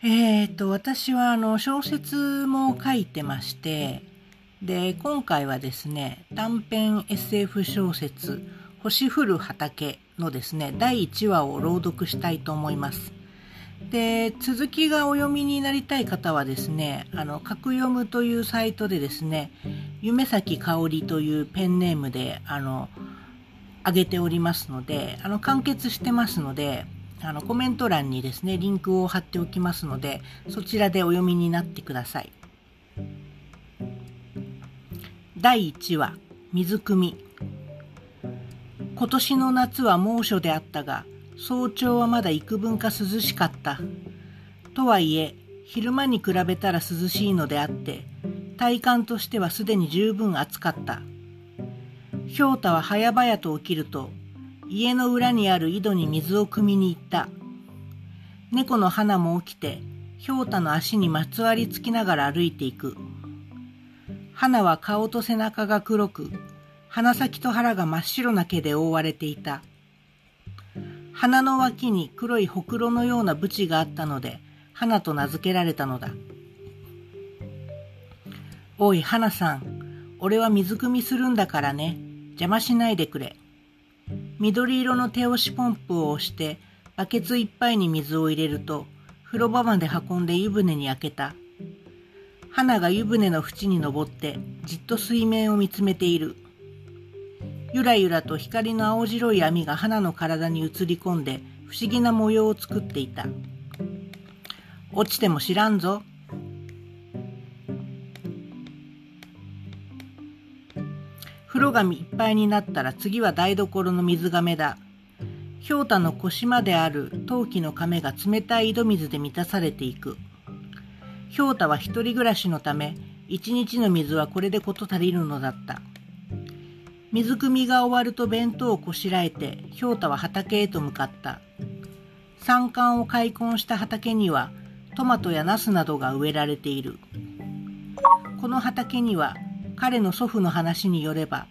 えー、と、私はあの小説も書いてまして、で、今回はですね、短編 SF 小説、星降る畑のですね、第1話を朗読したいと思います。で、続きがお読みになりたい方はですね、あの、格読むというサイトでですね、夢咲香織というペンネームで、あの、上げておりますので、あの、完結してますので、あの、コメント欄にですね、リンクを貼っておきますので、そちらでお読みになってください。第1話、水汲み。今年の夏は猛暑であったが、早朝はまだ幾分か涼しかった。とはいえ、昼間に比べたら涼しいのであって、体感としてはすでに十分暑かった。ひょうたは早々と起きると、家の裏にある井戸に水を汲みに行った。猫の花も起きて、ひょうたの足にまつわりつきながら歩いていく。花は顔と背中が黒く、鼻先と腹が真っ白な毛で覆われていた。鼻の脇に黒いほくろのようなブチがあったので、花と名付けられたのだ。おい、花さん、俺は水汲みするんだからね。邪魔しないでくれ。緑色の手押しポンプを押して、バケツいっぱいに水を入れると、風呂場まで運んで湯船に開けた。花が湯船の縁に登って、じっと水面を見つめている。ゆらゆらと光の青白い網が花の体に映り込んで、不思議な模様を作っていた。落ちても知らんぞ。風呂がいっぱいになったら次は台所の水がめだ。ひょうたの腰まである陶器の亀が冷たい井戸水で満たされていく。ひょうたは一人暮らしのため、一日の水はこれでこと足りるのだった。水汲みが終わると弁当をこしらえて、ひょうたは畑へと向かった。山間を開墾した畑には、トマトやナスなどが植えられている。この畑には、彼の祖父の話によれば、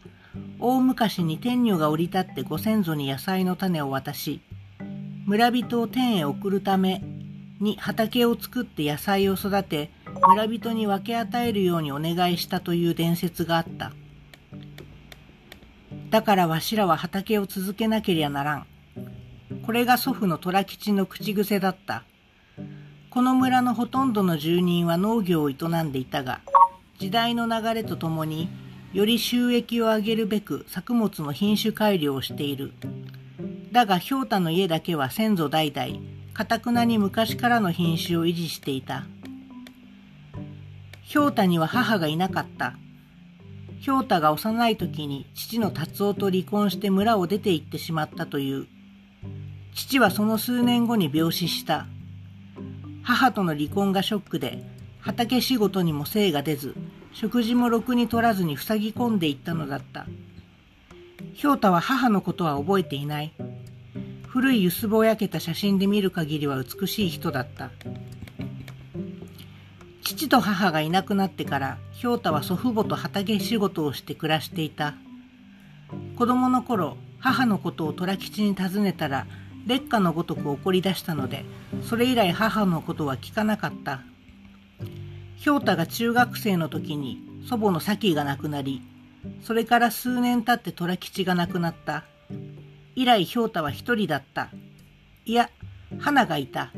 大昔に天女が降り立ってご先祖に野菜の種を渡し、村人を天へ送るために畑を作って野菜を育て、村人に分け与えるようにお願いしたという伝説があった。だからわしらは畑を続けなけりゃならん。これが祖父の虎吉の口癖だった。この村のほとんどの住人は農業を営んでいたが、時代の流れとともに、より収益を上げるべく作物の品種改良をしている。だが、ひょうたの家だけは先祖代々、かたくなに昔からの品種を維持していた。ひょうたには母がいなかった。ひょうたが幼い時に父の達夫と離婚して村を出て行ってしまったという。父はその数年後に病死した。母との離婚がショックで、畑仕事にも精が出ず、食事もろくに取らずに塞ぎ込んでいったのだった。ひょうたは母のことは覚えていない。古いゆすぼ焼けた写真で見る限りは美しい人だった。父と母がいなくなってから、ひょうたは祖父母と畑仕事をして暮らしていた。子供の頃、母のことを虎吉に尋ねたら、劣化のごとく怒り出したので、それ以来母のことは聞かなかった。ひょうたが中学生の時に祖母の先が亡くなり、それから数年経って虎吉が亡くなった。以来ひょうたは一人だった。いや、花がいた。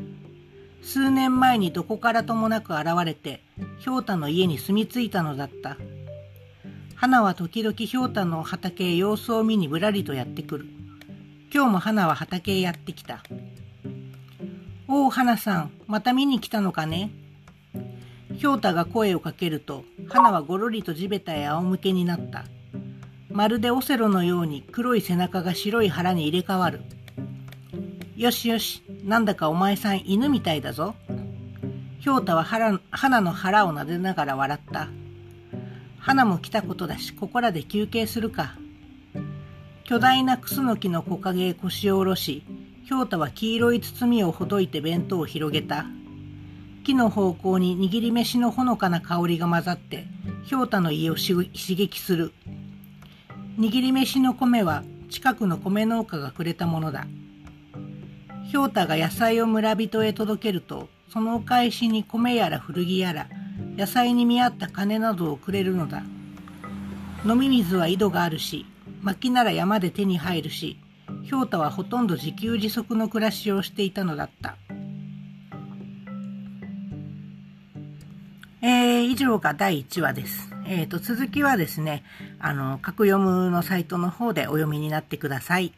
数年前にどこからともなく現れて、ひょうたの家に住み着いたのだった。花は時々ひょうたの畑へ様子を見にぶらりとやってくる。今日も花は畑へやってきた。おお、花さん、また見に来たのかね？ひょうたが声をかけると、花はごろりと地べたへ仰向けになった。まるでオセロのように黒い背中が白い腹に入れ替わる。よしよし、なんだかお前さん犬みたいだぞ。ひょうたは花の腹を撫でながら笑った。花も来たことだし、ここらで休憩するか。巨大なクスノキの木陰へ腰を下ろし、ひょうたは黄色い包みをほどいて弁当を広げた。木の方向に握り飯のほのかな香りが混ざって、ひょうたの家を刺激する。握り飯の米は近くの米農家がくれたものだ。ひょうたが野菜を村人へ届けると、そのお返しに米やら古着やら野菜に見合った金などをくれるのだ飲み水は井戸があるし薪なら山で手に入るし氷太はほとんど自給自足の暮らしをしていたのだったえ、以上が第1話です。えーと、続きはですね、あの、格読むのサイトの方でお読みになってください。